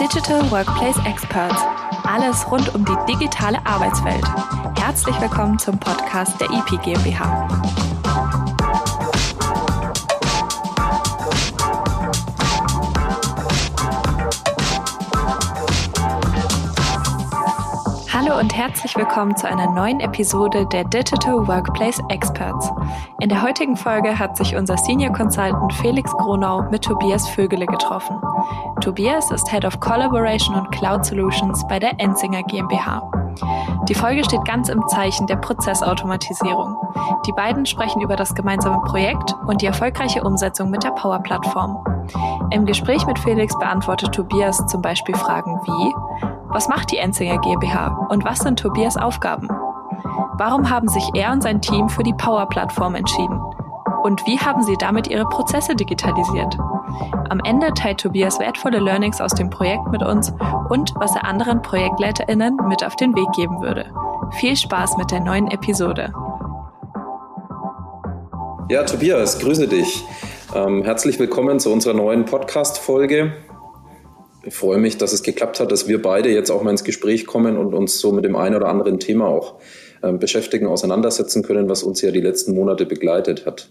Digital Workplace Experts. Alles rund um die digitale Arbeitswelt. Herzlich willkommen zum Podcast der EP GmbH. Hallo und herzlich willkommen zu einer neuen Episode der Digital Workplace Experts. In der heutigen Folge hat sich unser Senior Consultant Felix Gronau mit Tobias Vögele getroffen. Tobias ist Head of Collaboration und Cloud Solutions bei der Enzinger GmbH. Die Folge steht ganz im Zeichen der Prozessautomatisierung. Die beiden sprechen über das gemeinsame Projekt und die erfolgreiche Umsetzung mit der Power-Plattform. Im Gespräch mit Felix beantwortet Tobias zum Beispiel Fragen wie, was macht die Enzinger GmbH und was sind Tobias Aufgaben? Warum haben sich er und sein Team für die Power-Plattform entschieden? Und wie haben sie damit ihre Prozesse digitalisiert? Am Ende teilt Tobias wertvolle Learnings aus dem Projekt mit uns und was er anderen ProjektleiterInnen mit auf den Weg geben würde. Viel Spaß mit der neuen Episode. Ja, Tobias, grüße dich. Ähm, herzlich willkommen zu unserer neuen Podcast-Folge. Ich freue mich, dass es geklappt hat, dass wir beide jetzt auch mal ins Gespräch kommen und uns so mit dem einen oder anderen Thema auch beschäftigen, auseinandersetzen können, was uns ja die letzten Monate begleitet hat.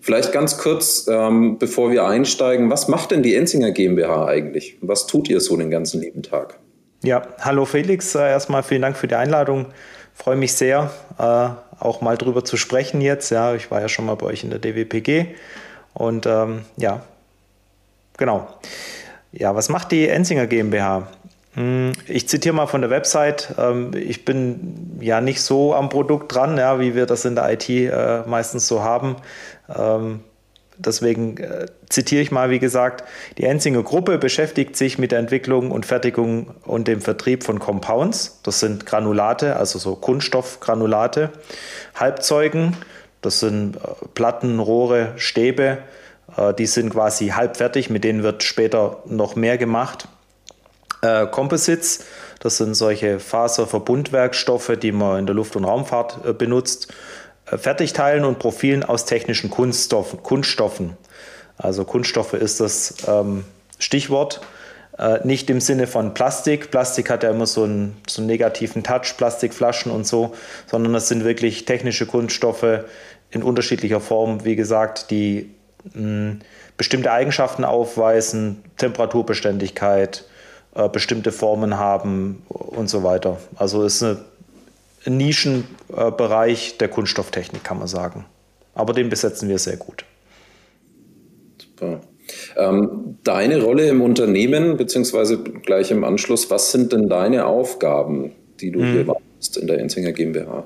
Vielleicht ganz kurz, ähm, bevor wir einsteigen, was macht denn die Enzinger GmbH eigentlich? Was tut ihr so den ganzen lieben Tag? Ja, hallo Felix, äh, erstmal vielen Dank für die Einladung. freue mich sehr, äh, auch mal drüber zu sprechen jetzt. Ja, ich war ja schon mal bei euch in der DWPG und ähm, ja, genau. Ja, was macht die Enzinger GmbH? Hm, ich zitiere mal von der Website. Ähm, ich bin ja nicht so am Produkt dran, ja, wie wir das in der IT äh, meistens so haben. Ähm, deswegen äh, zitiere ich mal, wie gesagt, die Enzinger Gruppe beschäftigt sich mit der Entwicklung und Fertigung und dem Vertrieb von Compounds. Das sind Granulate, also so Kunststoffgranulate, Halbzeugen, das sind äh, Platten, Rohre, Stäbe. Die sind quasi halbfertig, mit denen wird später noch mehr gemacht. Äh, Composites, das sind solche Faserverbundwerkstoffe, die man in der Luft- und Raumfahrt äh, benutzt. Äh, Fertigteilen und Profilen aus technischen Kunststoffen. Kunststoffen. Also Kunststoffe ist das ähm, Stichwort. Äh, nicht im Sinne von Plastik. Plastik hat ja immer so einen, so einen negativen Touch, Plastikflaschen und so, sondern das sind wirklich technische Kunststoffe in unterschiedlicher Form, wie gesagt, die mh, bestimmte Eigenschaften aufweisen, Temperaturbeständigkeit, äh, bestimmte Formen haben und so weiter. Also ist ein Nischenbereich der Kunststofftechnik, kann man sagen. Aber den besetzen wir sehr gut. Super. Ähm, deine Rolle im Unternehmen, beziehungsweise gleich im Anschluss, was sind denn deine Aufgaben, die du hm. hier warst in der Enzinger GmbH?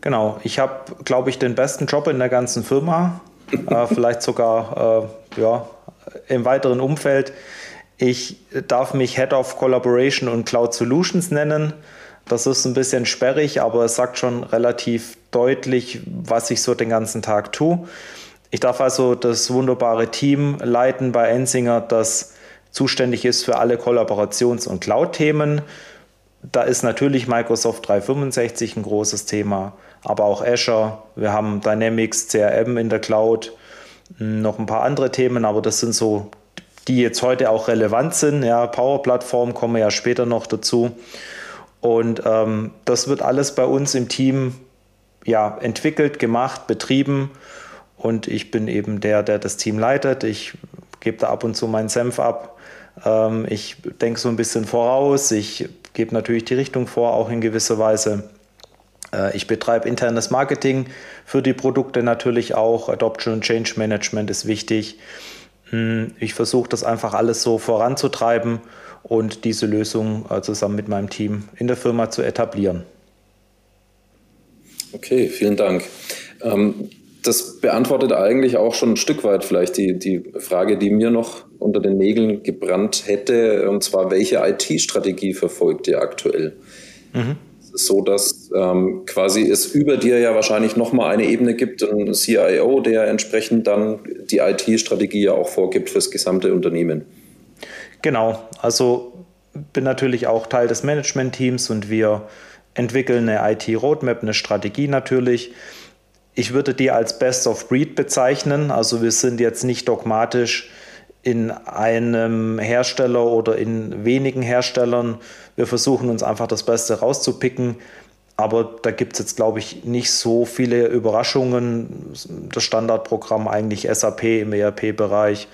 Genau, ich habe, glaube ich, den besten Job in der ganzen Firma, äh, vielleicht sogar äh, ja, im weiteren Umfeld. Ich darf mich Head of Collaboration und Cloud Solutions nennen. Das ist ein bisschen sperrig, aber es sagt schon relativ deutlich, was ich so den ganzen Tag tue. Ich darf also das wunderbare Team leiten bei Ensinger, das zuständig ist für alle Kollaborations- und Cloud-Themen. Da ist natürlich Microsoft 365 ein großes Thema, aber auch Azure. Wir haben Dynamics CRM in der Cloud, noch ein paar andere Themen, aber das sind so die jetzt heute auch relevant sind. Ja, Power-Plattform kommen ja später noch dazu. Und ähm, das wird alles bei uns im Team ja, entwickelt, gemacht, betrieben. Und ich bin eben der, der das Team leitet. Ich gebe da ab und zu meinen Senf ab. Ähm, ich denke so ein bisschen voraus. Ich gebe natürlich die Richtung vor, auch in gewisser Weise. Äh, ich betreibe internes Marketing für die Produkte natürlich auch. Adoption und Change Management ist wichtig. Hm, ich versuche das einfach alles so voranzutreiben und diese Lösung äh, zusammen mit meinem Team in der Firma zu etablieren. Okay, vielen Dank. Ähm, das beantwortet eigentlich auch schon ein Stück weit vielleicht die, die Frage, die mir noch unter den Nägeln gebrannt hätte, und zwar, welche IT-Strategie verfolgt ihr aktuell? Mhm so, dass ähm, quasi es über dir ja wahrscheinlich nochmal eine Ebene gibt, ein CIO, der entsprechend dann die IT-Strategie ja auch vorgibt fürs gesamte Unternehmen. Genau, also bin natürlich auch Teil des Management-Teams und wir entwickeln eine IT-Roadmap, eine Strategie natürlich. Ich würde die als Best of Breed bezeichnen, also wir sind jetzt nicht dogmatisch in einem Hersteller oder in wenigen Herstellern. Wir versuchen uns einfach das Beste rauszupicken. Aber da gibt es jetzt, glaube ich, nicht so viele Überraschungen. Das Standardprogramm eigentlich SAP im ERP-Bereich.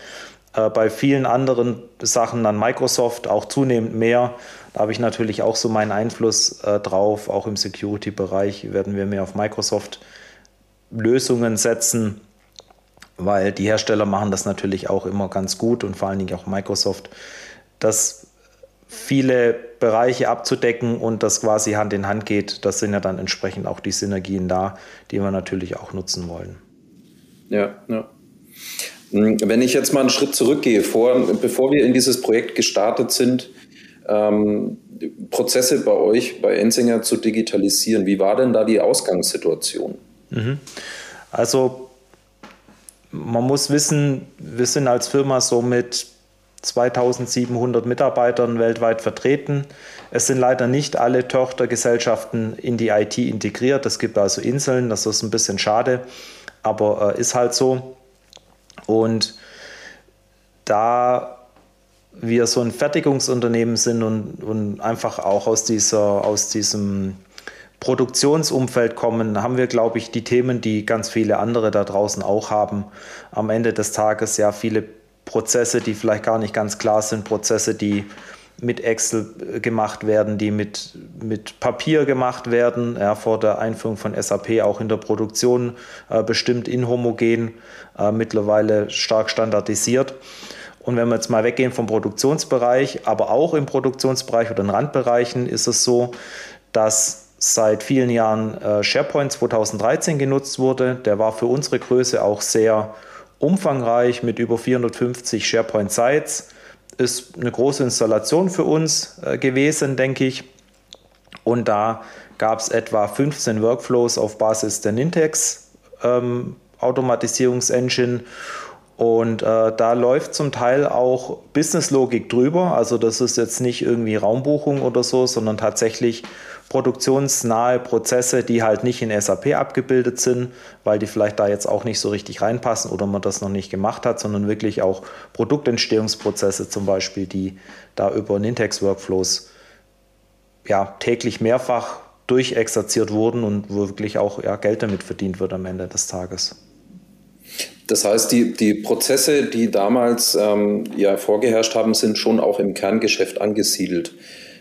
Äh, bei vielen anderen Sachen dann Microsoft auch zunehmend mehr. Da habe ich natürlich auch so meinen Einfluss äh, drauf. Auch im Security-Bereich werden wir mehr auf Microsoft-Lösungen setzen, weil die Hersteller machen das natürlich auch immer ganz gut und vor allen Dingen auch Microsoft. Das viele Bereiche abzudecken und das quasi Hand in Hand geht, das sind ja dann entsprechend auch die Synergien da, die wir natürlich auch nutzen wollen. Ja, ja. Hm, wenn ich jetzt mal einen Schritt zurückgehe, vor, bevor wir in dieses Projekt gestartet sind, ähm, Prozesse bei euch, bei Ensinger zu digitalisieren, wie war denn da die Ausgangssituation? Mhm. Also man muss wissen, wir sind als Firma so mit 2700 Mitarbeitern weltweit vertreten. Es sind leider nicht alle Tochtergesellschaften in die IT integriert. Es gibt also Inseln, das ist ein bisschen schade, aber äh, ist halt so. Und da wir so ein Fertigungsunternehmen sind und, und einfach auch aus, dieser, aus diesem Produktionsumfeld kommen, haben wir, glaube ich, die Themen, die ganz viele andere da draußen auch haben. Am Ende des Tages ja viele Prozesse, die vielleicht gar nicht ganz klar sind, Prozesse, die mit Excel äh, gemacht werden, die mit, mit Papier gemacht werden, ja, vor der Einführung von SAP auch in der Produktion äh, bestimmt inhomogen, äh, mittlerweile stark standardisiert. Und wenn wir jetzt mal weggehen vom Produktionsbereich, aber auch im Produktionsbereich oder in Randbereichen ist es so, dass seit vielen Jahren äh, SharePoint 2013 genutzt wurde. Der war für unsere Größe auch sehr umfangreich mit über 450 SharePoint-Sites. Ist eine große Installation für uns äh, gewesen, denke ich. Und da gab es etwa 15 Workflows auf Basis der Nintex ähm, Automatisierungsengine. Und äh, da läuft zum Teil auch Businesslogik drüber. Also das ist jetzt nicht irgendwie Raumbuchung oder so, sondern tatsächlich produktionsnahe Prozesse, die halt nicht in SAP abgebildet sind, weil die vielleicht da jetzt auch nicht so richtig reinpassen oder man das noch nicht gemacht hat, sondern wirklich auch Produktentstehungsprozesse zum Beispiel, die da über Nintex-Workflows ja, täglich mehrfach durchexerziert wurden und wo wirklich auch ja, Geld damit verdient wird am Ende des Tages. Das heißt, die, die Prozesse, die damals ähm, ja vorgeherrscht haben, sind schon auch im Kerngeschäft angesiedelt.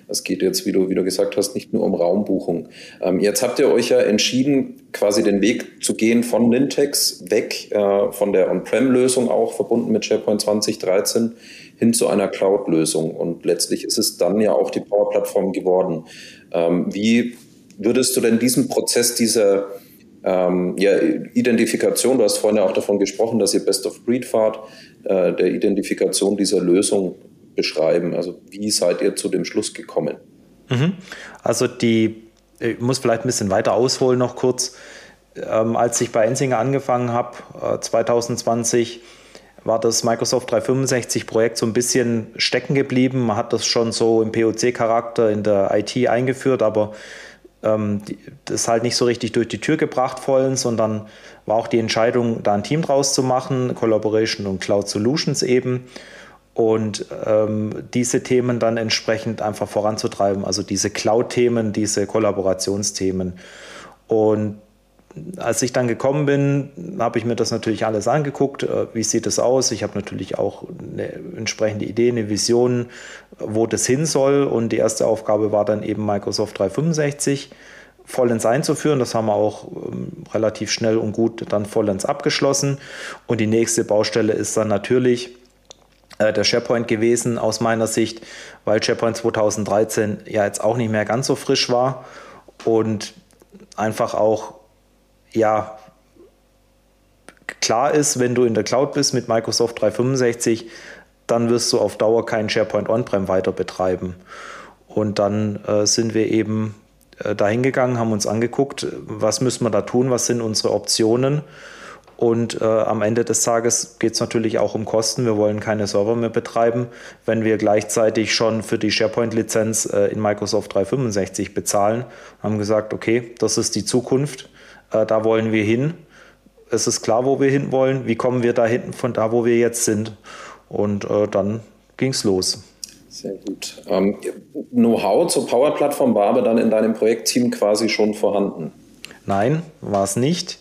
Es geht jetzt, wie du, wie du gesagt hast, nicht nur um Raumbuchung. Ähm, jetzt habt ihr euch ja entschieden, quasi den Weg zu gehen von Nintex weg, äh, von der On-Prem-Lösung auch verbunden mit SharePoint 2013 hin zu einer Cloud-Lösung. Und letztlich ist es dann ja auch die Power-Plattform geworden. Ähm, wie würdest du denn diesen Prozess dieser ähm, ja, Identifikation, du hast vorhin ja auch davon gesprochen, dass ihr Best of Breed fahrt, äh, der Identifikation dieser Lösung beschreiben? Also wie seid ihr zu dem Schluss gekommen? Mhm. Also die, ich muss vielleicht ein bisschen weiter ausholen noch kurz. Ähm, als ich bei Ensinger angefangen habe, äh, 2020, war das Microsoft 365 Projekt so ein bisschen stecken geblieben. Man hat das schon so im POC-Charakter in der IT eingeführt, aber ähm, das halt nicht so richtig durch die Tür gebracht vollends, sondern war auch die Entscheidung, da ein Team draus zu machen, Collaboration und Cloud Solutions eben und ähm, diese Themen dann entsprechend einfach voranzutreiben, also diese Cloud-Themen, diese Kollaborationsthemen. Und als ich dann gekommen bin, habe ich mir das natürlich alles angeguckt. Äh, wie sieht es aus? Ich habe natürlich auch eine entsprechende Idee, eine Vision, wo das hin soll. Und die erste Aufgabe war dann eben Microsoft 365 vollends einzuführen. Das haben wir auch ähm, relativ schnell und gut dann vollends abgeschlossen. Und die nächste Baustelle ist dann natürlich, äh, der SharePoint gewesen aus meiner Sicht, weil SharePoint 2013 ja jetzt auch nicht mehr ganz so frisch war und einfach auch ja klar ist, wenn du in der Cloud bist mit Microsoft 365, dann wirst du auf Dauer keinen SharePoint On-Prem weiter betreiben. Und dann äh, sind wir eben äh, dahin gegangen, haben uns angeguckt, was müssen wir da tun, was sind unsere Optionen und äh, am Ende des Tages geht es natürlich auch um Kosten. Wir wollen keine Server mehr betreiben, wenn wir gleichzeitig schon für die SharePoint-Lizenz äh, in Microsoft 365 bezahlen. Haben gesagt, okay, das ist die Zukunft, äh, da wollen wir hin. Es ist klar, wo wir hin wollen. Wie kommen wir da hinten von da, wo wir jetzt sind? Und äh, dann ging es los. Sehr gut. Ähm, Know-how zur Power-Plattform war aber dann in deinem Projektteam quasi schon vorhanden? Nein, war es nicht.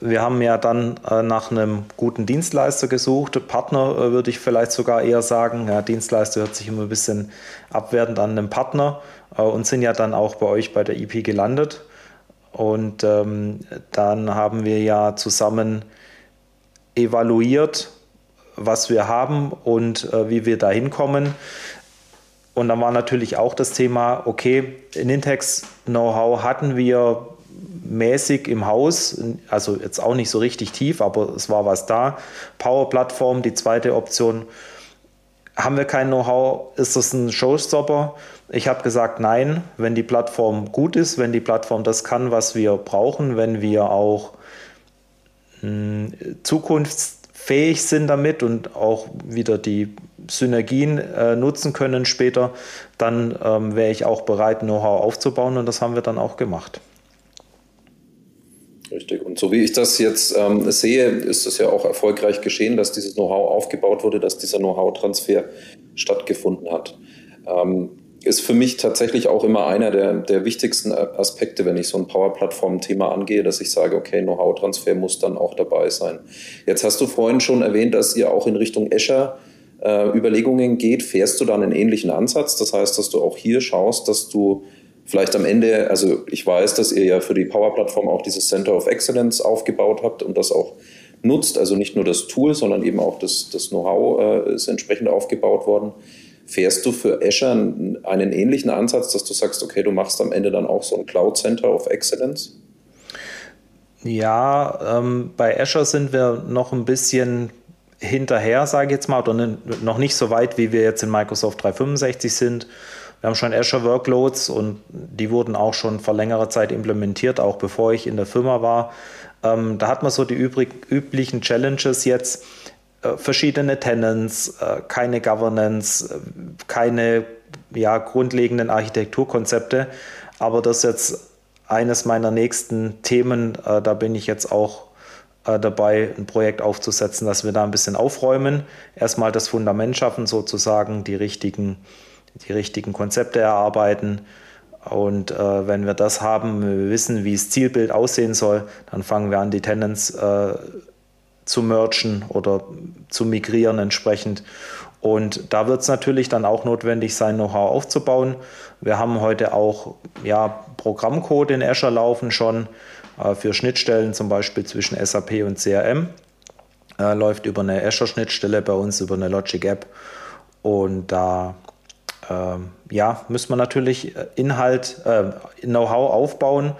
Wir haben ja dann äh, nach einem guten Dienstleister gesucht. Partner äh, würde ich vielleicht sogar eher sagen. Ja, Dienstleister hört sich immer ein bisschen abwertend an einem Partner äh, und sind ja dann auch bei euch bei der IP gelandet. Und ähm, dann haben wir ja zusammen evaluiert, was wir haben und äh, wie wir da hinkommen. Und dann war natürlich auch das Thema, okay, Nintex Know-how hatten wir mäßig im Haus, also jetzt auch nicht so richtig tief, aber es war was da. Power-Plattform, die zweite Option. Haben wir kein Know-how? Ist das ein Showstopper? Ich habe gesagt, nein, wenn die Plattform gut ist, wenn die Plattform das kann, was wir brauchen, wenn wir auch mh, hm, zukunftsfähig sind damit und auch wieder die Synergien äh, nutzen können später, dann ähm, wäre ich auch bereit, Know-how aufzubauen und das haben wir dann auch gemacht. Richtig. Und so wie ich das jetzt ähm, sehe, ist es ja auch erfolgreich geschehen, dass dieses Know-how aufgebaut wurde, dass dieser Know-how-Transfer stattgefunden hat. Ähm, ist für mich tatsächlich auch immer einer der, der wichtigsten Aspekte, wenn ich so ein Power-Plattform-Thema angehe, dass ich sage, okay, Know-how-Transfer muss dann auch dabei sein. Jetzt hast du vorhin schon erwähnt, dass ihr auch in Richtung Azure äh, Überlegungen geht. Fährst du dann einen ähnlichen Ansatz? Das heißt, dass du auch hier schaust, dass du vielleicht am Ende, also ich weiß, dass ihr ja für die Power-Plattform auch dieses Center of Excellence aufgebaut habt und das auch nutzt, also nicht nur das Tool, sondern eben auch das, das Know-how äh, ist entsprechend aufgebaut worden. Fährst du für Azure einen, ähnlichen Ansatz, dass du sagst, okay, du machst am Ende dann auch so ein Cloud Center of Excellence? Ja, ähm, bei Azure sind wir noch ein bisschen hinterher, sage ich jetzt mal, oder noch nicht so weit, wie wir jetzt in Microsoft 365 sind. Wir haben schon Azure Workloads und die wurden auch schon vor längerer Zeit implementiert, auch bevor ich in der Firma war. Ähm, da hat man so die übrig, üblichen Challenges jetzt. Äh, verschiedene Tenants, äh, keine Governance, äh, keine ja, grundlegenden Architekturkonzepte. Aber das ist jetzt eines meiner nächsten Themen. Äh, da bin ich jetzt auch äh, dabei, ein Projekt aufzusetzen, dass wir da ein bisschen aufräumen. Erstmal das Fundament schaffen, sozusagen die richtigen die richtigen Konzepte erarbeiten. Und äh, wenn wir das haben, wir wissen, wie das Zielbild aussehen soll, dann fangen wir an, die Tenants äh, zu mergen oder zu migrieren entsprechend. Und da wird es natürlich dann auch notwendig sein, Know-how aufzubauen. Wir haben heute auch ja, Programmcode in Azure laufen schon äh, für Schnittstellen, zum Beispiel zwischen SAP und CRM. Äh, läuft über eine Azure-Schnittstelle bei uns, über eine Logic App. Und da ähm, ja, müssen wir natürlich äh, Inhalt, äh, Know-how aufbauen.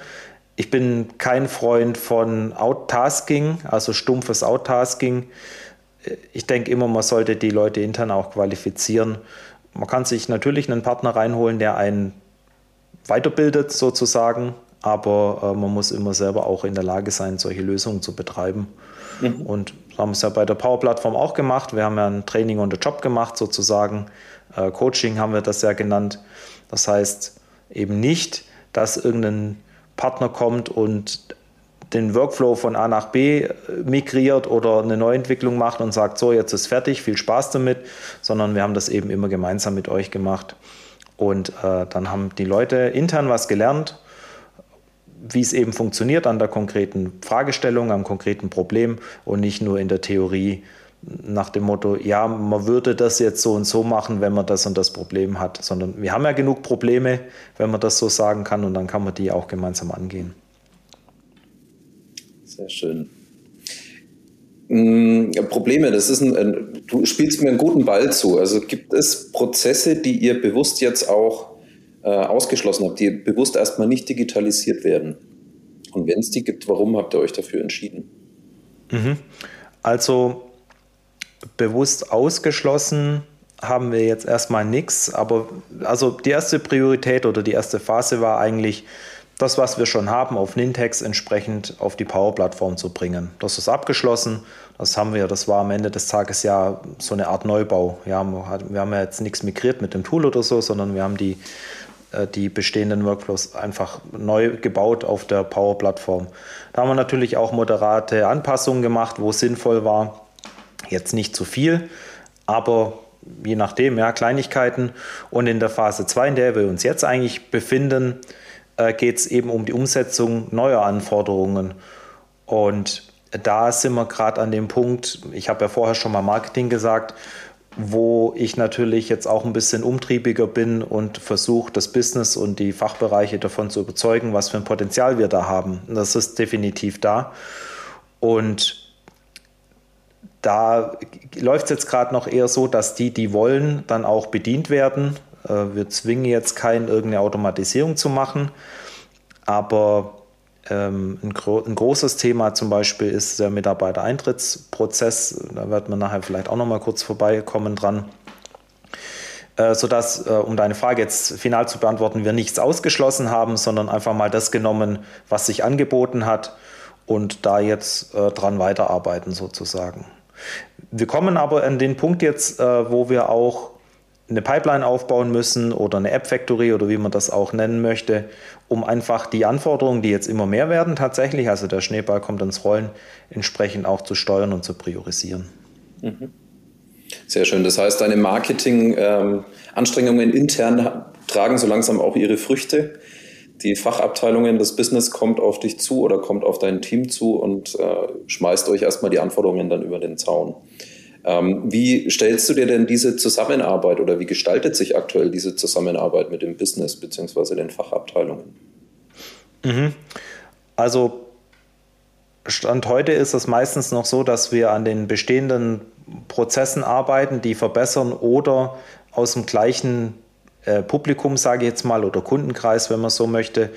Ich bin kein Freund von Outtasking, also stumpfes Outtasking. Äh, ich denke immer, man sollte die Leute intern auch qualifizieren. Man kann sich natürlich einen Partner reinholen, der einen weiterbildet sozusagen, aber äh, man muss immer selber auch in der Lage sein, solche Lösungen zu betreiben. Mhm. Und haben es ja bei der Power-Plattform auch gemacht. Wir haben ja ein Training on the Job gemacht sozusagen. Äh, Coaching haben wir das ja genannt. Das heißt eben nicht, dass irgendein Partner kommt und den Workflow von A nach B äh, migriert oder eine Neuentwicklung macht und sagt, so, jetzt ist fertig, viel Spaß damit, sondern wir haben das eben immer gemeinsam mit euch gemacht. Und äh, dann haben die Leute intern was gelernt, wie es eben funktioniert an der konkreten Fragestellung, am konkreten Problem und nicht nur in der Theorie nach dem Motto, ja, man würde das jetzt so und so machen, wenn man das und das Problem hat, sondern wir haben ja genug Probleme, wenn man das so sagen kann und dann kann man die auch gemeinsam angehen. Sehr schön. Hm, Probleme, das ist ein, du spielst mir einen guten Ball zu. Also gibt es Prozesse, die ihr bewusst jetzt auch äh, ausgeschlossen habt, die bewusst erstmal nicht digitalisiert werden? Und wenn es die gibt, warum habt ihr euch dafür entschieden? Mhm. Also bewusst ausgeschlossen haben wir jetzt erstmal nichts, aber also die erste Priorität oder die erste Phase war eigentlich, das, was wir schon haben, auf Nintex entsprechend auf die Power-Plattform zu bringen. Das ist abgeschlossen. Das haben wir, das war am Ende des Tages ja so eine Art Neubau. Ja, wir haben ja jetzt nichts migriert mit dem Tool oder so, sondern wir haben die, äh, die bestehenden Workflows einfach neu gebaut auf der Power-Plattform. Da haben wir natürlich auch moderate Anpassungen gemacht, wo es sinnvoll war. Jetzt nicht zu viel, aber je nachdem, ja, Kleinigkeiten. Und in der Phase 2, in der wir uns jetzt eigentlich befinden, äh, geht es eben um die Umsetzung neuer Anforderungen. Und da sind wir gerade an dem Punkt, ich habe ja vorher schon mal Marketing gesagt, wo ich natürlich jetzt auch ein bisschen umtriebiger bin und versuche, das Business und die Fachbereiche davon zu überzeugen, was für ein Potenzial wir da haben. Das ist definitiv da. Und da läuft es jetzt gerade noch eher so, dass die, die wollen, dann auch bedient werden. Äh, wir zwingen jetzt keinen, irgendeine Automatisierung zu machen, aber ähm, ein, gro ein, großes Thema zum Beispiel ist der Mitarbeitereintrittsprozess. Da wird man nachher vielleicht auch noch mal kurz vorbeikommen dran. Äh, sodass, äh, um deine Frage jetzt final zu beantworten, wir nichts ausgeschlossen haben, sondern einfach mal das genommen, was sich angeboten hat und da jetzt äh, dran weiterarbeiten sozusagen. Wir kommen aber an den Punkt jetzt, äh, wo wir auch eine Pipeline aufbauen müssen oder eine App Factory oder wie man das auch nennen möchte, um einfach die Anforderungen, die jetzt immer mehr werden, tatsächlich, also der Schneeball kommt ins Rollen, entsprechend auch zu steuern und zu priorisieren. Mhm. Sehr schön. Das heißt, deine Marketing-Anstrengungen ähm, intern tragen so langsam auch ihre Früchte. Die Fachabteilungen, das Business kommt auf dich zu oder kommt auf dein Team zu und äh, schmeißt euch erstmal die Anforderungen dann über den Zaun. Ähm, wie stellst du dir denn diese Zusammenarbeit oder wie gestaltet sich aktuell diese Zusammenarbeit mit dem Business bzw. den Fachabteilungen? Mhm. Also Stand heute ist es meistens noch so, dass wir an den bestehenden Prozessen arbeiten, die verbessern oder aus dem gleichen äh, Publikum, sage ich jetzt mal, oder Kundenkreis, wenn man so möchte,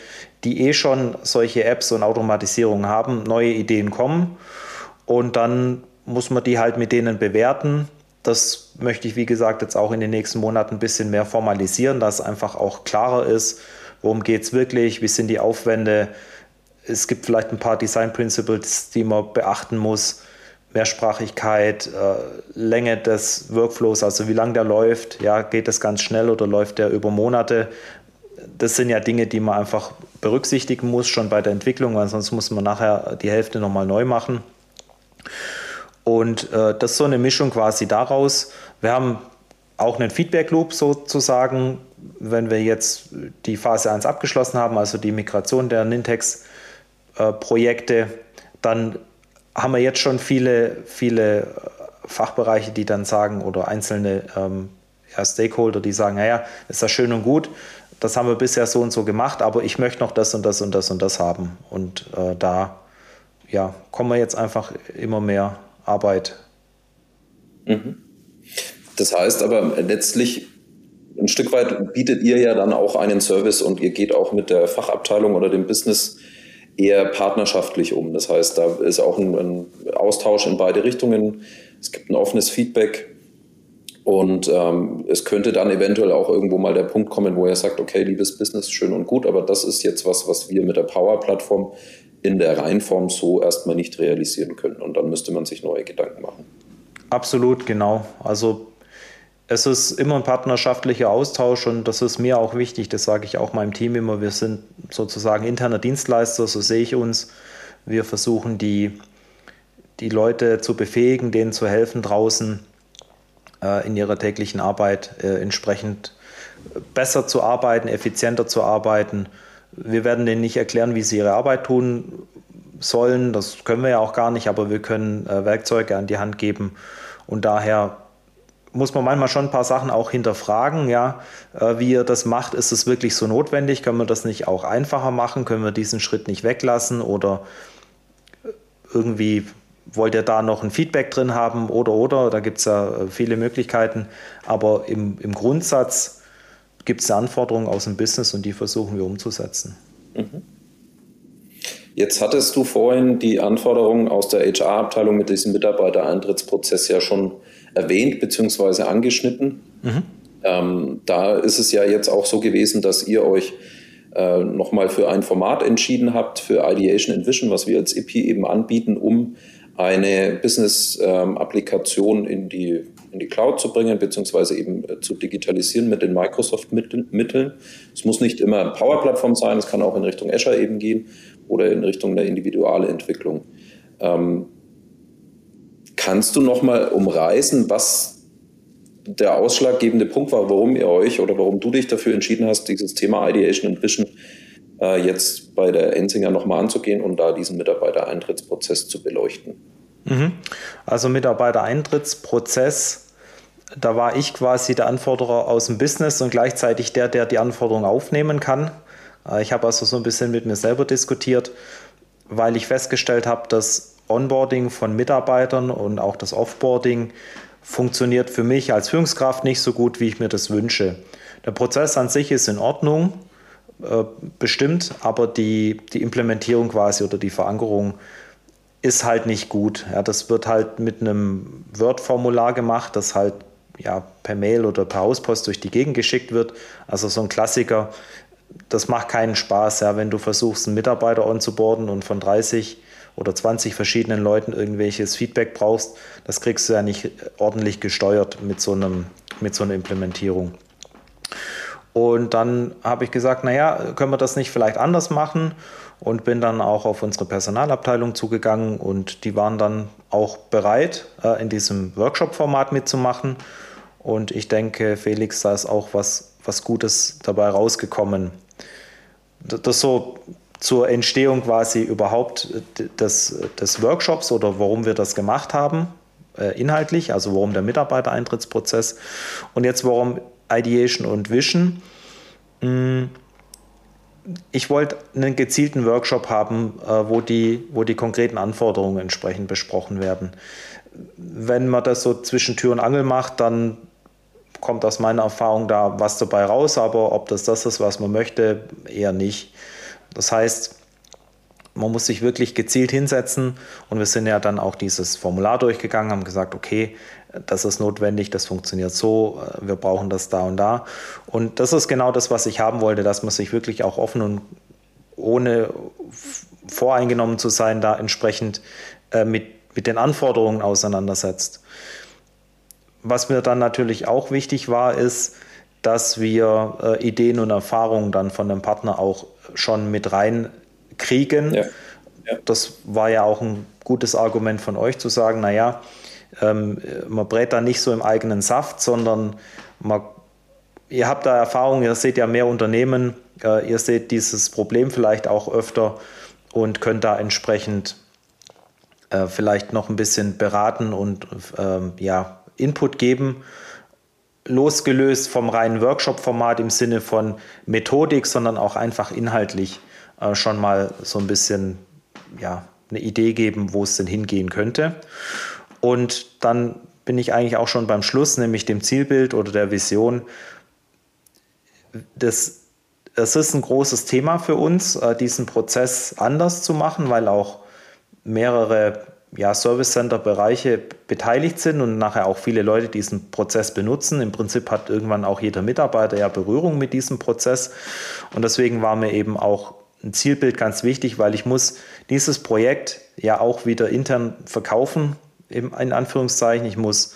die eh schon solche Apps und Automatisierungen haben, neue Ideen kommen und dann muss man die halt mit denen bewerten. Das möchte ich, wie gesagt, jetzt auch in den nächsten Monaten ein bisschen mehr formalisieren, dass einfach auch klarer ist, worum geht es wirklich, wie sind die Aufwände. Es gibt vielleicht ein paar Design Principles, die man beachten muss. Mehrsprachigkeit, äh, Länge des Workflows, also wie lange der läuft. Ja, geht das ganz schnell oder läuft der über Monate? Das sind ja Dinge, die man einfach berücksichtigen muss, schon bei der Entwicklung, weil sonst muss man nachher die Hälfte nochmal neu machen. Und äh, das ist so eine Mischung quasi daraus. Wir haben auch einen Feedback Loop sozusagen, wenn wir jetzt die Phase 1 abgeschlossen haben, also die Migration der Nintex-Projekte, äh, dann haben wir jetzt schon viele, viele Fachbereiche, die dann sagen, oder einzelne ähm, ja, Stakeholder, die sagen, naja, ist ja schön und gut, das haben wir bisher so und so gemacht, aber ich möchte noch das und das und das und das haben. Und äh, da ja, kommen wir jetzt einfach immer mehr Arbeit. Mhm. Das heißt aber letztlich ein Stück weit bietet ihr ja dann auch einen Service und ihr geht auch mit der Fachabteilung oder dem Business eher partnerschaftlich um. Das heißt, da ist auch ein, ein Austausch in beide Richtungen. Es gibt ein offenes Feedback und ähm, es könnte dann eventuell auch irgendwo mal der Punkt kommen, wo er sagt, okay, liebes Business, schön und gut, aber das ist jetzt was, was wir mit der Power-Plattform in der Reihenform so erstmal nicht realisieren können. Und dann müsste man sich neue Gedanken machen. Absolut, genau. Also es ist immer ein partnerschaftlicher Austausch und das ist mir auch wichtig, das sage ich auch meinem Team immer. Wir sind sozusagen interner Dienstleister, so sehe ich uns. Wir versuchen die, die Leute zu befähigen, denen zu helfen draußen äh, in ihrer täglichen Arbeit äh, entsprechend besser zu arbeiten, effizienter zu arbeiten wir werden denen nicht erklären, wie sie ihre Arbeit tun sollen. Das können wir ja auch gar nicht, aber wir können äh, Werkzeuge an die Hand geben. Und daher muss man manchmal schon ein paar Sachen auch hinterfragen, ja, äh, wie ihr das macht. Ist es wirklich so notwendig? Können wir das nicht auch einfacher machen? Können wir diesen Schritt nicht weglassen? Oder irgendwie wollt ihr da noch ein Feedback drin haben? Oder, oder, da gibt es ja äh, viele Möglichkeiten. Aber im, im Grundsatz gibt es Anforderungen aus dem Business und die versuchen wir umzusetzen. Mhm. Jetzt hattest du vorhin die Anforderungen aus der HR-Abteilung mit diesem Mitarbeitereintrittsprozess ja schon erwähnt bzw. angeschnitten. Mhm. Ähm, da ist es ja jetzt auch so gewesen, dass ihr euch äh, nochmal für ein Format entschieden habt, für Ideation and Vision, was wir als IPI eben anbieten, um eine Business-Applikation ähm, in die in die Cloud zu bringen, beziehungsweise eben äh, zu digitalisieren mit den Microsoft-Mitteln. Es muss nicht immer eine Power-Plattform sein, es kann auch in Richtung Azure eben gehen oder in Richtung der individuelle Entwicklung. Ähm, kannst du nochmal umreißen, was der ausschlaggebende Punkt war, warum ihr euch oder warum du dich dafür entschieden hast, dieses Thema Ideation and Vision äh, jetzt bei der Enzinger nochmal anzugehen und da diesen Mitarbeitereintrittsprozess zu beleuchten. Mhm. Also Mitarbeitereintrittsprozess, da war ich quasi der Anforderer aus dem Business und gleichzeitig der, der die Anforderungen aufnehmen kann. Äh, ich habe also so ein bisschen mit mir selber diskutiert, weil ich festgestellt habe, dass Onboarding von Mitarbeitern und auch das Offboarding funktioniert für mich als Führungskraft nicht so gut, wie ich mir das wünsche. Der Prozess an sich ist in Ordnung, äh, bestimmt, aber die, die Implementierung quasi oder die Verankerung ist halt nicht gut. Ja, das wird halt mit einem Word-Formular gemacht, das halt ja, per Mail oder per Hauspost durch die Gegend geschickt wird. Also so ein Klassiker, das macht keinen Spaß, ja, wenn du versuchst, einen Mitarbeiter onzuboarden und von 30 oder 20 verschiedenen Leuten irgendwelches Feedback brauchst, das kriegst du ja nicht ordentlich gesteuert mit so, einem, mit so einer Implementierung. Und dann habe ich gesagt, naja, können wir das nicht vielleicht anders machen? Und bin dann auch auf unsere Personalabteilung zugegangen und die waren dann auch bereit, äh, in diesem Workshop-Format mitzumachen. Und ich denke, Felix, da ist auch was, was Gutes dabei rausgekommen. Das so zur Entstehung quasi überhaupt des, des Workshops oder warum wir das gemacht haben, äh, inhaltlich, also warum der Mitarbeitereintrittsprozess und jetzt warum Ideation und Vision. Mm, ich wollte einen gezielten Workshop haben, äh, wo die, wo die konkreten Anforderungen entsprechend besprochen werden. Wenn man das so zwischen Tür und Angel macht, dann kommt aus meiner Erfahrung da was dabei raus, aber ob das das ist, was man möchte, eher nicht. Das heißt, man muss sich wirklich gezielt hinsetzen und wir sind ja dann auch dieses Formular durchgegangen, haben gesagt, okay, das ist notwendig, das funktioniert so, äh, wir brauchen das da und da. Und das ist genau das, was ich haben wollte, dass man sich wirklich auch offen und ohne voreingenommen zu sein, da entsprechend äh, mit, mit den Anforderungen auseinandersetzt. Was mir dann natürlich auch wichtig war, ist, dass wir äh, Ideen und Erfahrungen dann von dem Partner auch schon mit reinkriegen. Ja. Ja. Das war ja auch ein gutes Argument von euch zu sagen, naja, ähm, man brät da nicht so im eigenen Saft, sondern man, ihr habt da Erfahrung, ihr seht ja mehr Unternehmen, äh, ihr seht dieses Problem vielleicht auch öfter und könnt da entsprechend äh, vielleicht noch ein bisschen beraten und ähm, ja, Input geben losgelöst vom reinen Workshop-Format im Sinne von Methodik, sondern auch einfach inhaltlich äh, schon mal so ein bisschen ja, eine Idee geben, wo es denn hingehen könnte. Und dann bin ich eigentlich auch schon beim Schluss, nämlich dem Zielbild oder der Vision. Das, das ist ein großes Thema für uns, äh, diesen Prozess anders zu machen, weil auch mehrere ja, Service Center Bereiche beteiligt sind und nachher auch viele Leute diesen Prozess benutzen. Im Prinzip hat irgendwann auch jeder Mitarbeiter ja Berührung mit diesem Prozess. Und deswegen war mir eben auch ein Zielbild ganz wichtig, weil ich muss dieses Projekt ja auch wieder intern verkaufen, in Anführungszeichen. Ich muss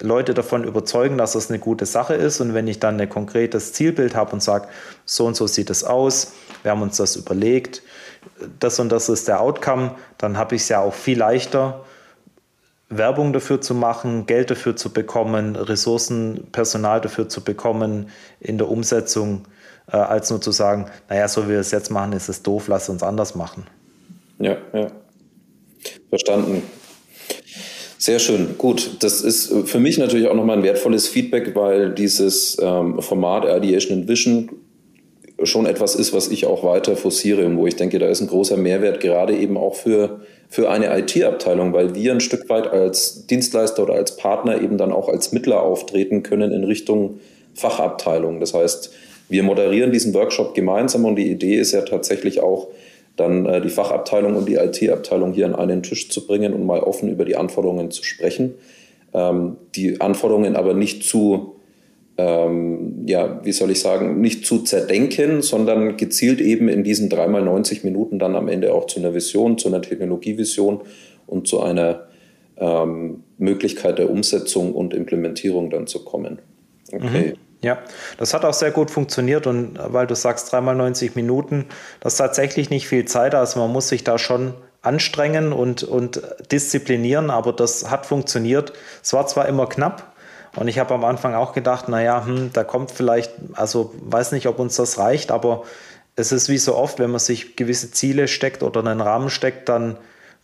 Leute davon überzeugen, dass das eine gute Sache ist. Und wenn ich dann ein konkretes Zielbild habe und sage, so und so sieht es aus, wir haben uns das überlegt, das und das ist der Outcome, dann habe ich es ja auch viel leichter, Werbung dafür zu machen, Geld dafür zu bekommen, Ressourcen, Personal dafür zu bekommen in der Umsetzung, äh, als nur zu sagen, naja, so wie wir es jetzt machen, ist es doof, lass uns anders machen. Ja, ja. Verstanden. Sehr schön, gut. Das ist für mich natürlich auch nochmal ein wertvolles Feedback, weil dieses ähm, Format Ideation and Vision schon etwas ist, was ich auch weiter forciere und wo ich denke, da ist ein großer Mehrwert, gerade eben auch für, für eine IT-Abteilung, weil wir ein Stück weit als Dienstleister oder als Partner eben dann auch als Mittler auftreten können in Richtung Fachabteilung. Das heißt, wir moderieren diesen Workshop gemeinsam und die Idee ist ja tatsächlich auch, dann äh, die Fachabteilung und die IT-Abteilung hier an einen Tisch zu bringen und mal offen über die Anforderungen zu sprechen. Ähm, die Anforderungen aber nicht zu ähm, ja, wie soll ich sagen, nicht zu zerdenken, sondern gezielt eben in diesen dreimal 90 Minuten dann am Ende auch zu einer Vision, zu einer Technologievision und zu einer ähm, Möglichkeit der Umsetzung und Implementierung dann zu kommen. Okay. Mhm. Ja, das hat auch sehr gut funktioniert und weil du sagst dreimal 90 Minuten, das ist tatsächlich nicht viel Zeit, also man muss sich da schon anstrengen und, und disziplinieren, aber das hat funktioniert. Es war zwar immer knapp, Und ich habe am Anfang auch gedacht, naja, hm, da kommt vielleicht, also weiß nicht, ob uns das reicht, aber es ist wie so oft, wenn man sich gewisse Ziele steckt oder einen Rahmen steckt, dann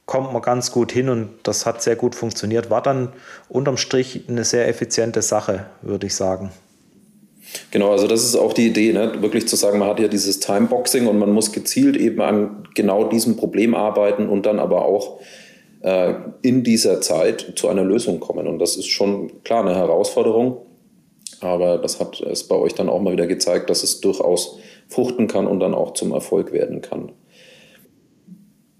kommt man ganz gut hin und das hat sehr gut funktioniert. War dann unterm Strich eine sehr effiziente Sache, würde ich sagen. Genau, also das ist auch die Idee, ne? wirklich zu sagen, man hat ja dieses Timeboxing und man muss gezielt eben an genau diesem Problem arbeiten und dann aber auch äh, in dieser Zeit zu einer Lösung kommen. Und das ist schon klar eine Herausforderung, aber das hat es bei euch dann auch mal wieder gezeigt, dass es durchaus fruchten kann und dann auch zum Erfolg werden kann.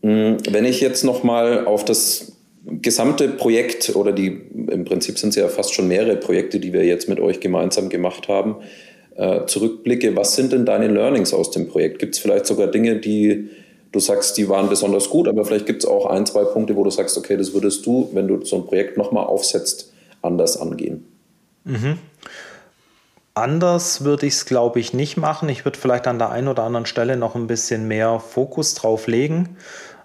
Hm, wenn ich jetzt nochmal auf das gesamte Projekt oder die, im Prinzip sind es ja fast schon mehrere Projekte, die wir jetzt mit euch gemeinsam gemacht haben, äh, zurückblicke, was sind denn deine Learnings aus dem Projekt? Gibt es vielleicht sogar Dinge, die du sagst, die waren besonders gut, aber vielleicht gibt es auch ein, zwei Punkte, wo du sagst, okay, das würdest du, wenn du so ein Projekt nochmal aufsetzt, anders angehen? Mhm. Anders würde ich es, glaube ich, nicht machen. Ich würde vielleicht an der einen oder anderen Stelle noch ein bisschen mehr Fokus drauf legen.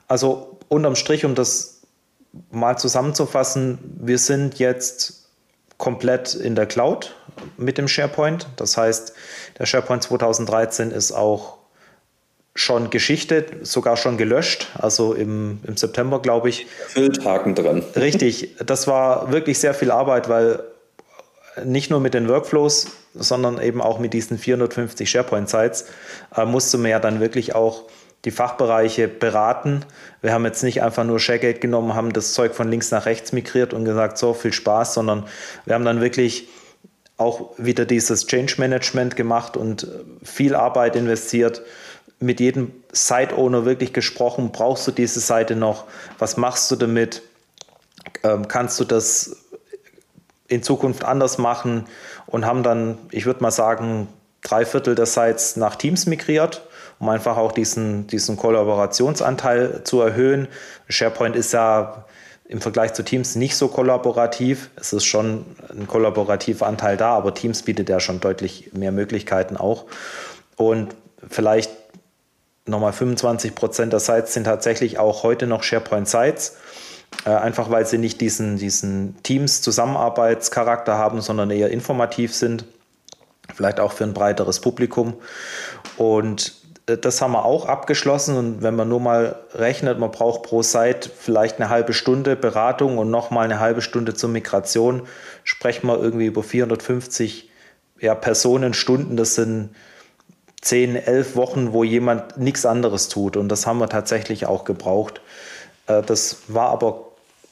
Also unterm Strich, um das mal zusammenzufassen, wir sind jetzt komplett in der Cloud mit dem SharePoint. Das heißt, der SharePoint 2013 ist auch schon Geschichte, sogar schon gelöscht, also im, im September, glaube ich. Haken dran. Richtig, das war wirklich sehr viel Arbeit, weil nicht nur mit den Workflows, sondern eben auch mit diesen 450 SharePoint-Sites äh, musste man ja dann wirklich auch die Fachbereiche beraten. Wir haben jetzt nicht einfach nur ShareGate genommen, haben das Zeug von links nach rechts migriert und gesagt, so viel Spaß, sondern wir haben dann wirklich auch wieder dieses Change Management gemacht und viel Arbeit investiert, mit jedem Site-Owner wirklich gesprochen, brauchst du diese Seite noch, was machst du damit, ähm, kannst du das in Zukunft anders machen und haben dann, ich würde mal sagen, drei Viertel der Sites nach Teams migriert, um einfach auch diesen, diesen Kollaborationsanteil zu erhöhen. SharePoint ist ja im Vergleich zu Teams nicht so kollaborativ. Es ist schon ein kollaborativer Anteil da, aber Teams bietet ja schon deutlich mehr Möglichkeiten auch. Und vielleicht nochmal 25 Prozent der Sites sind tatsächlich auch heute noch SharePoint-Sites. Äh, einfach weil sie nicht diesen, diesen Teams-Zusammenarbeitscharakter haben, sondern eher informativ sind. Vielleicht auch für ein breiteres Publikum. Und äh, das haben wir auch abgeschlossen. Und wenn man nur mal rechnet, man braucht pro Site vielleicht eine halbe Stunde Beratung und nochmal eine halbe Stunde zur Migration, sprechen wir irgendwie über 450 ja, Personenstunden. Das sind 10, 11 Wochen, wo jemand nichts anderes tut. Und das haben wir tatsächlich auch gebraucht. Äh, das war aber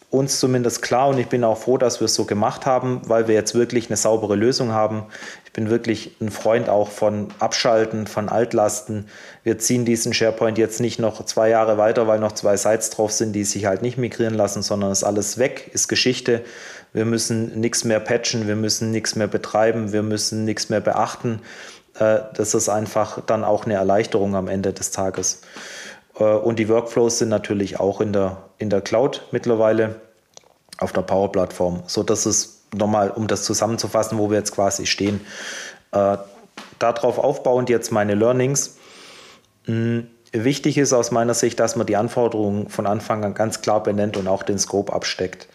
uns zumindest klar und ich bin auch froh, dass wir es so gemacht haben, weil wir jetzt wirklich eine saubere Lösung haben. Ich bin wirklich ein Freund auch von Abschalten, von Altlasten. Wir ziehen diesen SharePoint jetzt nicht noch zwei Jahre weiter, weil noch zwei Sites drauf sind, die sich halt nicht migrieren lassen, sondern ist alles weg, ist Geschichte. Wir müssen nichts mehr patchen, wir müssen nichts mehr betreiben, wir müssen nichts mehr beachten. Äh, das ist einfach dann auch eine Erleichterung am Ende des Tages. Äh, und die Workflows sind natürlich auch in der, in der Cloud mittlerweile auf der Power-Plattform, sodass es nochmal, um das zusammenzufassen, wo wir jetzt quasi stehen, äh, darauf aufbauend jetzt meine Learnings. Hm, wichtig ist aus meiner Sicht, dass man die Anforderungen von Anfang an ganz klar benennt und auch den Scope absteckt.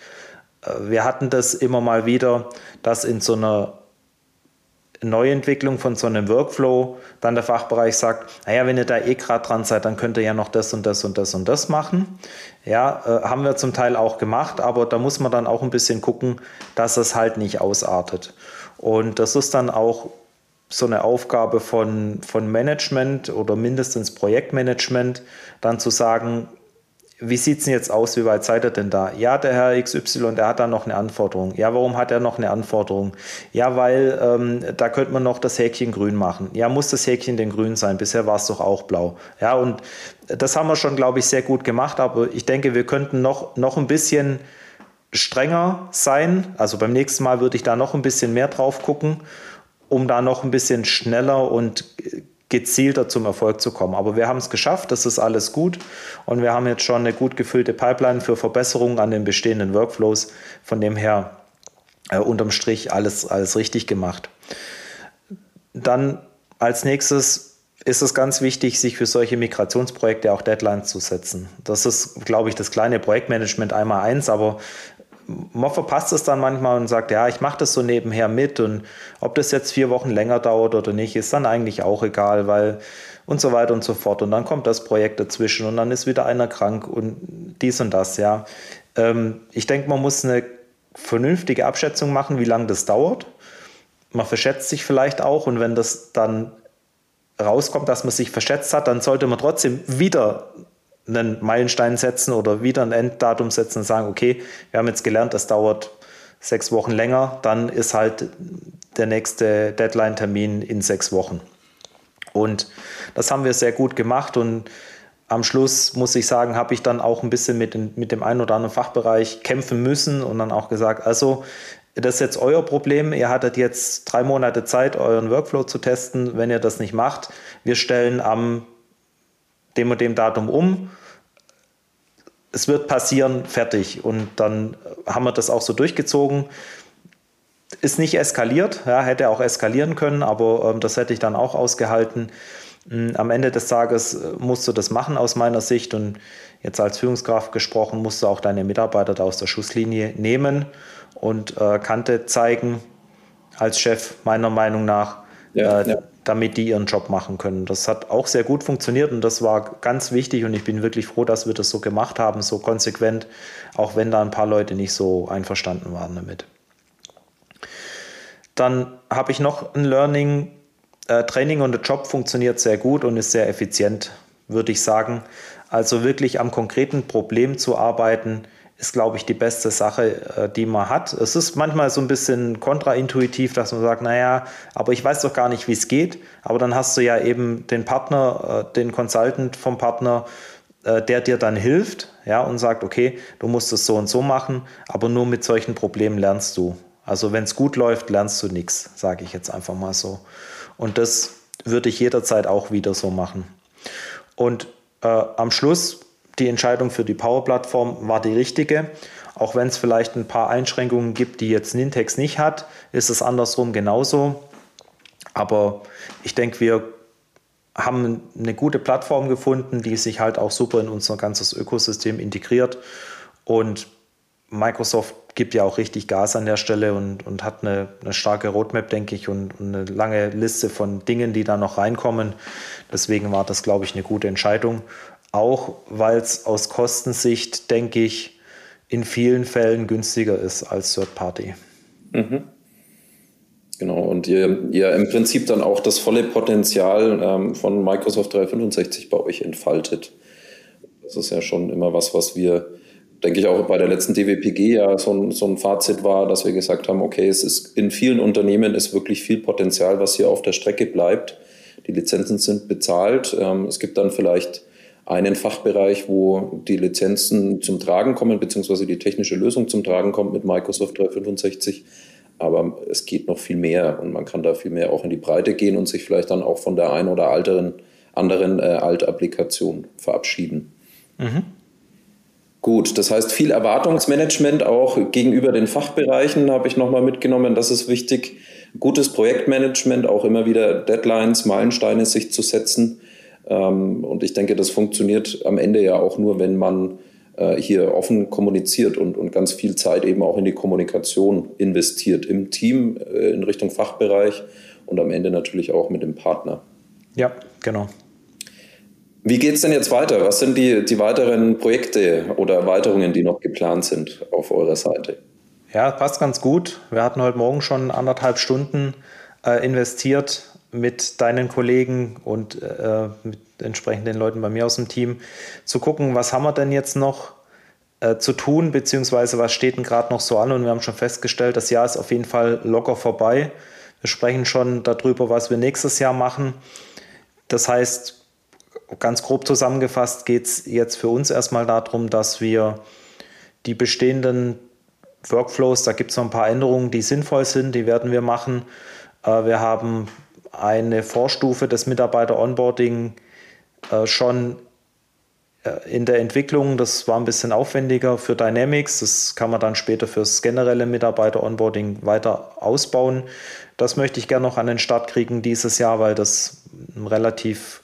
Äh, wir hatten das immer mal wieder, dass in so einer Neuentwicklung von so einem Workflow dann der Fachbereich sagt, naja, wenn ihr da eh gerade dran seid, dann könnt ihr ja noch das und das und das und das machen. Ja, äh, haben wir zum Teil auch gemacht, aber da muss man dann auch ein bisschen gucken, dass es halt nicht ausartet. Und das ist dann auch so eine Aufgabe von, von Management oder mindestens Projektmanagement, dann zu sagen, wie sieht es denn jetzt aus, wie weit seid ihr denn da? Ja, der Herr XY, der hat da noch eine Anforderung. Ja, warum hat er noch eine Anforderung? Ja, weil ähm, da könnte man noch das Häkchen grün machen. Ja, muss das Häkchen denn grün sein? Bisher war es doch auch blau. Ja, und das haben wir schon, glaube ich, sehr gut gemacht, aber ich denke, wir könnten noch, noch ein bisschen strenger sein. Also beim nächsten Mal würde ich da noch ein bisschen mehr drauf gucken, um da noch ein bisschen schneller und gezielter zum Erfolg zu kommen. Aber wir haben es geschafft, das ist alles gut und wir haben jetzt schon eine gut gefüllte Pipeline für Verbesserungen an den bestehenden Workflows. Von dem her äh, unterm Strich alles, alles richtig gemacht. Dann als nächstes ist es ganz wichtig, sich für solche Migrationsprojekte auch Deadlines zu setzen. Das ist, glaube ich, das kleine Projektmanagement einmal eins, aber man verpasst es dann manchmal und sagt, ja, ich mache das so nebenher mit und ob das jetzt vier Wochen länger dauert oder nicht, ist dann eigentlich auch egal, weil und so weiter und so fort. Und dann kommt das Projekt dazwischen und dann ist wieder einer krank und dies und das, ja. Ähm, ich denke, man muss eine vernünftige Abschätzung machen, wie lange das dauert. Man verschätzt sich vielleicht auch und wenn das dann rauskommt, dass man sich verschätzt hat, dann sollte man trotzdem wieder einen Meilenstein setzen oder wieder ein Enddatum setzen und sagen, okay, wir haben jetzt gelernt, das dauert sechs Wochen länger, dann ist halt der nächste Deadline-Termin in sechs Wochen. Und das haben wir sehr gut gemacht und am Schluss muss ich sagen, habe ich dann auch ein bisschen mit, den, mit dem einen oder anderen Fachbereich kämpfen müssen und dann auch gesagt, also das ist jetzt euer Problem. Ihr hattet jetzt drei Monate Zeit, euren Workflow zu testen. Wenn ihr das nicht macht, wir stellen am dem und dem Datum um. Es wird passieren, fertig. Und dann haben wir das auch so durchgezogen. Ist nicht eskaliert, ja, hätte auch eskalieren können, aber ähm, das hätte ich dann auch ausgehalten. Hm, am Ende des Tages äh, musst du das machen aus meiner Sicht und jetzt als Führungskraft gesprochen, musst du auch deine Mitarbeiter da aus der Schusslinie nehmen und äh, Kante zeigen als Chef meiner Meinung nach, ja, äh, ja. Damit die ihren Job machen können. Das hat auch sehr gut funktioniert und das war ganz wichtig und ich bin wirklich froh, dass wir das so gemacht haben, so konsequent, auch wenn da ein paar Leute nicht so einverstanden waren damit. Dann habe ich noch ein Learning. Äh, Training und der Job funktioniert sehr gut und ist sehr effizient, würde ich sagen. Also wirklich am konkreten Problem zu arbeiten, ist, glaube ich, die beste Sache, äh, die man hat. Es ist manchmal so ein bisschen kontraintuitiv, dass man sagt, naja, aber ich weiß doch gar nicht, wie es geht. Aber dann hast du ja eben den Partner, äh, den Consultant vom Partner, äh, der dir dann hilft ja, und sagt, okay, du musst es so und so machen, aber nur mit solchen Problemen lernst du. Also wenn es gut läuft, lernst du nichts, sage ich jetzt einfach mal so. Und das würde ich jederzeit auch wieder so machen. Und äh, am Schluss die Entscheidung für die Power-Plattform war die richtige. Auch wenn es vielleicht ein paar Einschränkungen gibt, die jetzt Nintex nicht hat, ist es andersrum genauso. Aber ich denke, wir haben eine gute Plattform gefunden, die sich halt auch super in unser ganzes Ökosystem integriert. Und Microsoft gibt ja auch richtig Gas an der Stelle und, und hat eine, eine starke Roadmap, denke ich, und, und eine lange Liste von Dingen, die da noch reinkommen. Deswegen war das, glaube ich, eine gute Entscheidung. Auch weil es aus Kostensicht, denke ich, in vielen Fällen günstiger ist als Third Party. Mhm. Genau, und ihr, ihr im Prinzip dann auch das volle Potenzial ähm, von Microsoft 365 bei euch entfaltet. Das ist ja schon immer was, was wir, denke ich, auch bei der letzten DWPG ja so ein, so ein Fazit war, dass wir gesagt haben, okay, es ist in vielen Unternehmen ist wirklich viel Potenzial, was hier auf der Strecke bleibt. Die Lizenzen sind bezahlt. Ähm, es gibt dann vielleicht einen Fachbereich, wo die Lizenzen zum Tragen kommen, beziehungsweise die technische Lösung zum Tragen kommt mit Microsoft 365. Aber es geht noch viel mehr und man kann da viel mehr auch in die Breite gehen und sich vielleicht dann auch von der einen oder alteren, anderen äh, Alt-Applikation verabschieden. Mhm. Gut, das heißt viel Erwartungsmanagement auch gegenüber den Fachbereichen habe ich nochmal mitgenommen. Das ist wichtig. Gutes Projektmanagement, auch immer wieder Deadlines, Meilensteine sich zu setzen und ich denke, das funktioniert am Ende ja auch nur, wenn man äh, hier offen kommuniziert und, und ganz viel Zeit eben auch in die Kommunikation investiert, im Team, äh, in Richtung Fachbereich und am Ende natürlich auch mit dem Partner. Ja, genau. Wie geht es denn jetzt weiter? Was sind die, die weiteren Projekte oder Erweiterungen, die noch geplant sind auf eurer Seite? Ja, passt ganz gut. Wir hatten heute Morgen schon anderthalb Stunden äh, investiert mit deinen Kollegen und äh, mit entsprechenden Leuten bei mir aus dem Team zu gucken, was haben wir denn jetzt noch äh, zu tun, beziehungsweise was steht denn gerade noch so an. Und wir haben schon festgestellt, das Jahr ist auf jeden Fall locker vorbei. Wir sprechen schon darüber, was wir nächstes Jahr machen. Das heißt, ganz grob zusammengefasst geht es jetzt für uns erstmal darum, dass wir die bestehenden Workflows, da gibt es noch ein paar Änderungen, die sinnvoll sind, die werden wir machen. Äh, wir haben eine Vorstufe des Mitarbeiter-Onboarding äh, schon äh, in der Entwicklung. Das war ein bisschen aufwendiger für Dynamics. Das kann man dann später fürs generelle Mitarbeiter-Onboarding weiter ausbauen. Das möchte ich gerne noch an den Start kriegen dieses Jahr, weil das relativ,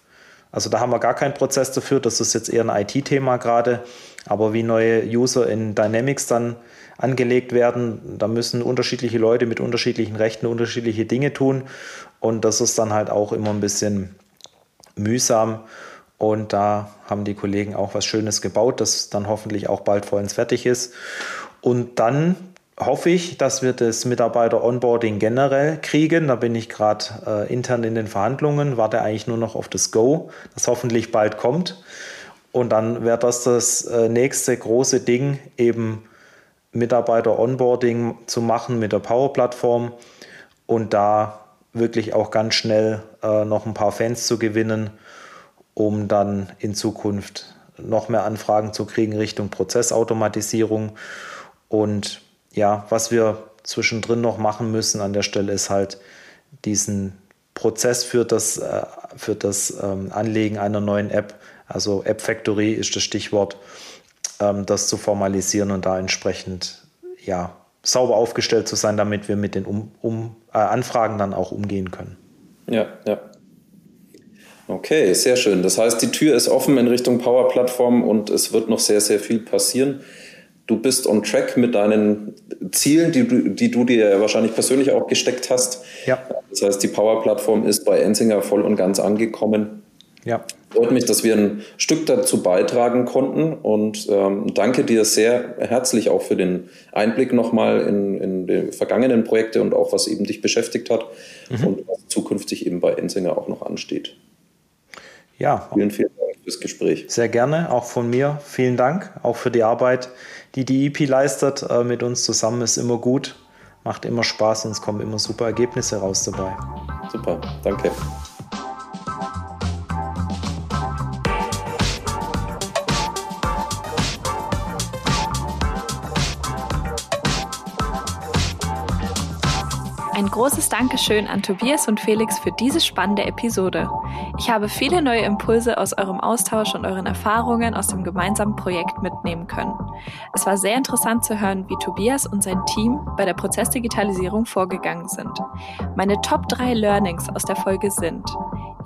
also da haben wir gar keinen Prozess dafür. Das ist jetzt eher ein IT-Thema gerade. Aber wie neue User in Dynamics dann angelegt werden, da müssen unterschiedliche Leute mit unterschiedlichen Rechten unterschiedliche Dinge tun. Und das ist dann halt auch immer ein bisschen mühsam. Und da haben die Kollegen auch was Schönes gebaut, das dann hoffentlich auch bald vollends fertig ist. Und dann hoffe ich, dass wir das Mitarbeiter-Onboarding generell kriegen. Da bin ich gerade äh, intern in den Verhandlungen, warte eigentlich nur noch auf das Go, das hoffentlich bald kommt. Und dann wäre das das äh, nächste große Ding, eben Mitarbeiter-Onboarding zu machen mit der Power-Plattform und da wirklich auch ganz schnell äh, noch ein paar Fans zu gewinnen, um dann in Zukunft noch mehr Anfragen zu kriegen Richtung Prozessautomatisierung. Und ja, was wir zwischendrin noch machen müssen an der Stelle ist halt diesen Prozess für das, äh, für das ähm, Anlegen einer neuen App, also App Factory ist das Stichwort, das zu formalisieren und da entsprechend ja, sauber aufgestellt zu sein, damit wir mit den um, um, äh, Anfragen dann auch umgehen können. Ja, ja. Okay, sehr schön. Das heißt, die Tür ist offen in Richtung Power Plattform und es wird noch sehr, sehr viel passieren. Du bist on track mit deinen Zielen, die du, die du dir wahrscheinlich persönlich auch gesteckt hast. Ja. Das heißt, die Power Plattform ist bei Ensinger voll und ganz angekommen. Ja. Freut mich, dass wir ein Stück dazu beitragen konnten und ähm, danke dir sehr herzlich auch für den Einblick nochmal in, in die vergangenen Projekte und auch was eben dich beschäftigt hat mhm. und was zukünftig eben bei Ensinger auch noch ansteht. Ja. Vielen, vielen Dank fürs Gespräch. Sehr gerne, auch von mir. Vielen Dank, auch für die Arbeit, die die EP leistet. Äh, mit uns zusammen ist immer gut, macht immer Spaß und es kommen immer super Ergebnisse raus dabei. Super, danke. Ein großes Dankeschön an Tobias und Felix für diese spannende Episode. Ich habe viele neue Impulse aus eurem Austausch und euren Erfahrungen aus dem gemeinsamen Projekt mitnehmen können. Es war sehr interessant zu hören, wie Tobias und sein Team bei der Prozessdigitalisierung vorgegangen sind. Meine Top 3 Learnings aus der Folge sind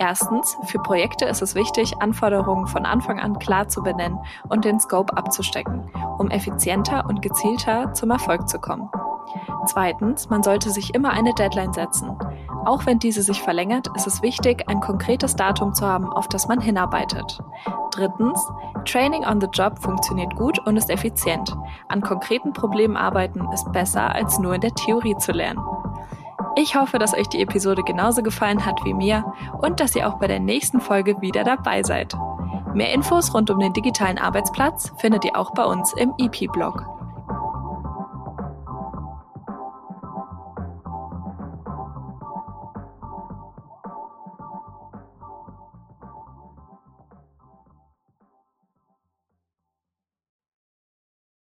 Erstens, für Projekte ist es wichtig, Anforderungen von Anfang an klar zu benennen und den Scope abzustecken, um effizienter und gezielter zum Erfolg zu kommen. Zweitens, man sollte sich immer eine Deadline setzen. Auch wenn diese sich verlängert, ist es wichtig, ein konkretes Datum zu haben, auf das man hinarbeitet. Drittens, Training on the Job funktioniert gut und ist effizient. An konkreten Problemen arbeiten ist besser, als nur in der Theorie zu lernen. Ich hoffe, dass euch die Episode genauso gefallen hat wie mir und dass ihr auch bei der nächsten Folge wieder dabei seid. Mehr Infos rund um den digitalen Arbeitsplatz findet ihr auch bei uns im EP-Blog.